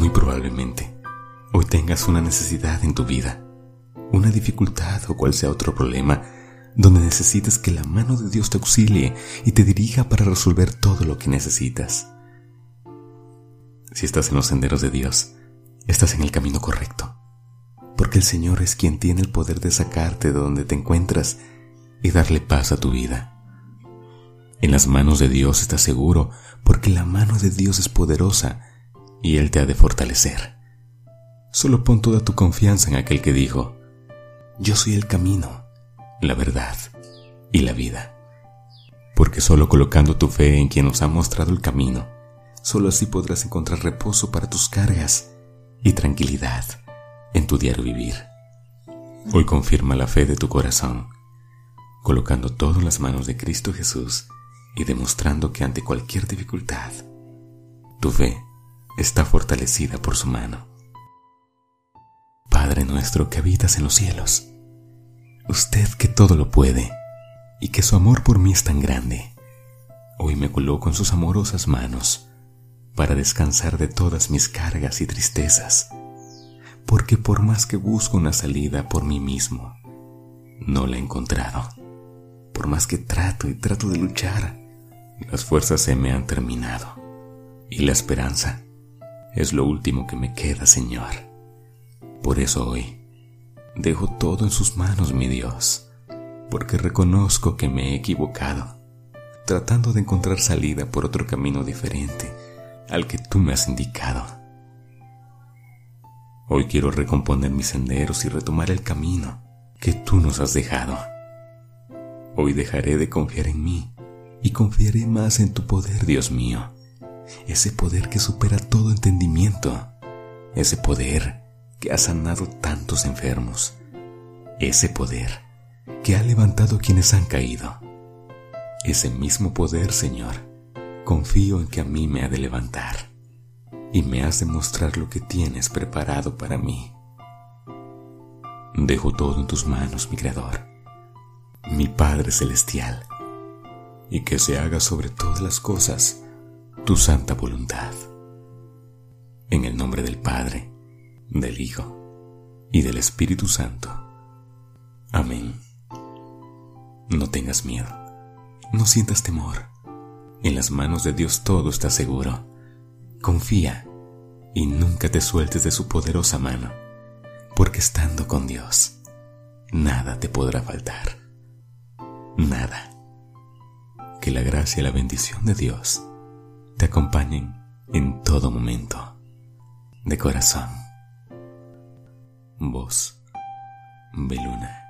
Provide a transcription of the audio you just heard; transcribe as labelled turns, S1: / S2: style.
S1: Muy probablemente, hoy tengas una necesidad en tu vida, una dificultad o cual sea otro problema, donde necesites que la mano de Dios te auxilie y te dirija para resolver todo lo que necesitas. Si estás en los senderos de Dios, estás en el camino correcto, porque el Señor es quien tiene el poder de sacarte de donde te encuentras y darle paz a tu vida. En las manos de Dios estás seguro, porque la mano de Dios es poderosa y Él te ha de fortalecer. Solo pon toda tu confianza en aquel que dijo, Yo soy el camino, la verdad y la vida. Porque solo colocando tu fe en quien nos ha mostrado el camino, solo así podrás encontrar reposo para tus cargas y tranquilidad en tu diario vivir. Hoy confirma la fe de tu corazón, colocando todo en las manos de Cristo Jesús y demostrando que ante cualquier dificultad, tu fe está fortalecida por su mano. Padre nuestro que habitas en los cielos, usted que todo lo puede y que su amor por mí es tan grande, hoy me coloco en sus amorosas manos para descansar de todas mis cargas y tristezas, porque por más que busco una salida por mí mismo, no la he encontrado. Por más que trato y trato de luchar, las fuerzas se me han terminado y la esperanza es lo último que me queda, Señor. Por eso hoy dejo todo en sus manos, mi Dios, porque reconozco que me he equivocado, tratando de encontrar salida por otro camino diferente al que tú me has indicado. Hoy quiero recomponer mis senderos y retomar el camino que tú nos has dejado. Hoy dejaré de confiar en mí y confiaré más en tu poder, Dios mío ese poder que supera todo entendimiento, ese poder que ha sanado tantos enfermos, ese poder que ha levantado quienes han caído. Ese mismo poder, Señor, confío en que a mí me ha de levantar y me has de mostrar lo que tienes preparado para mí. Dejo todo en tus manos, mi Creador, mi Padre Celestial, y que se haga sobre todas las cosas tu santa voluntad. En el nombre del Padre, del Hijo y del Espíritu Santo. Amén. No tengas miedo, no sientas temor. En las manos de Dios todo está seguro. Confía y nunca te sueltes de su poderosa mano, porque estando con Dios, nada te podrá faltar. Nada. Que la gracia y la bendición de Dios te acompañen en todo momento. De corazón. Voz Beluna.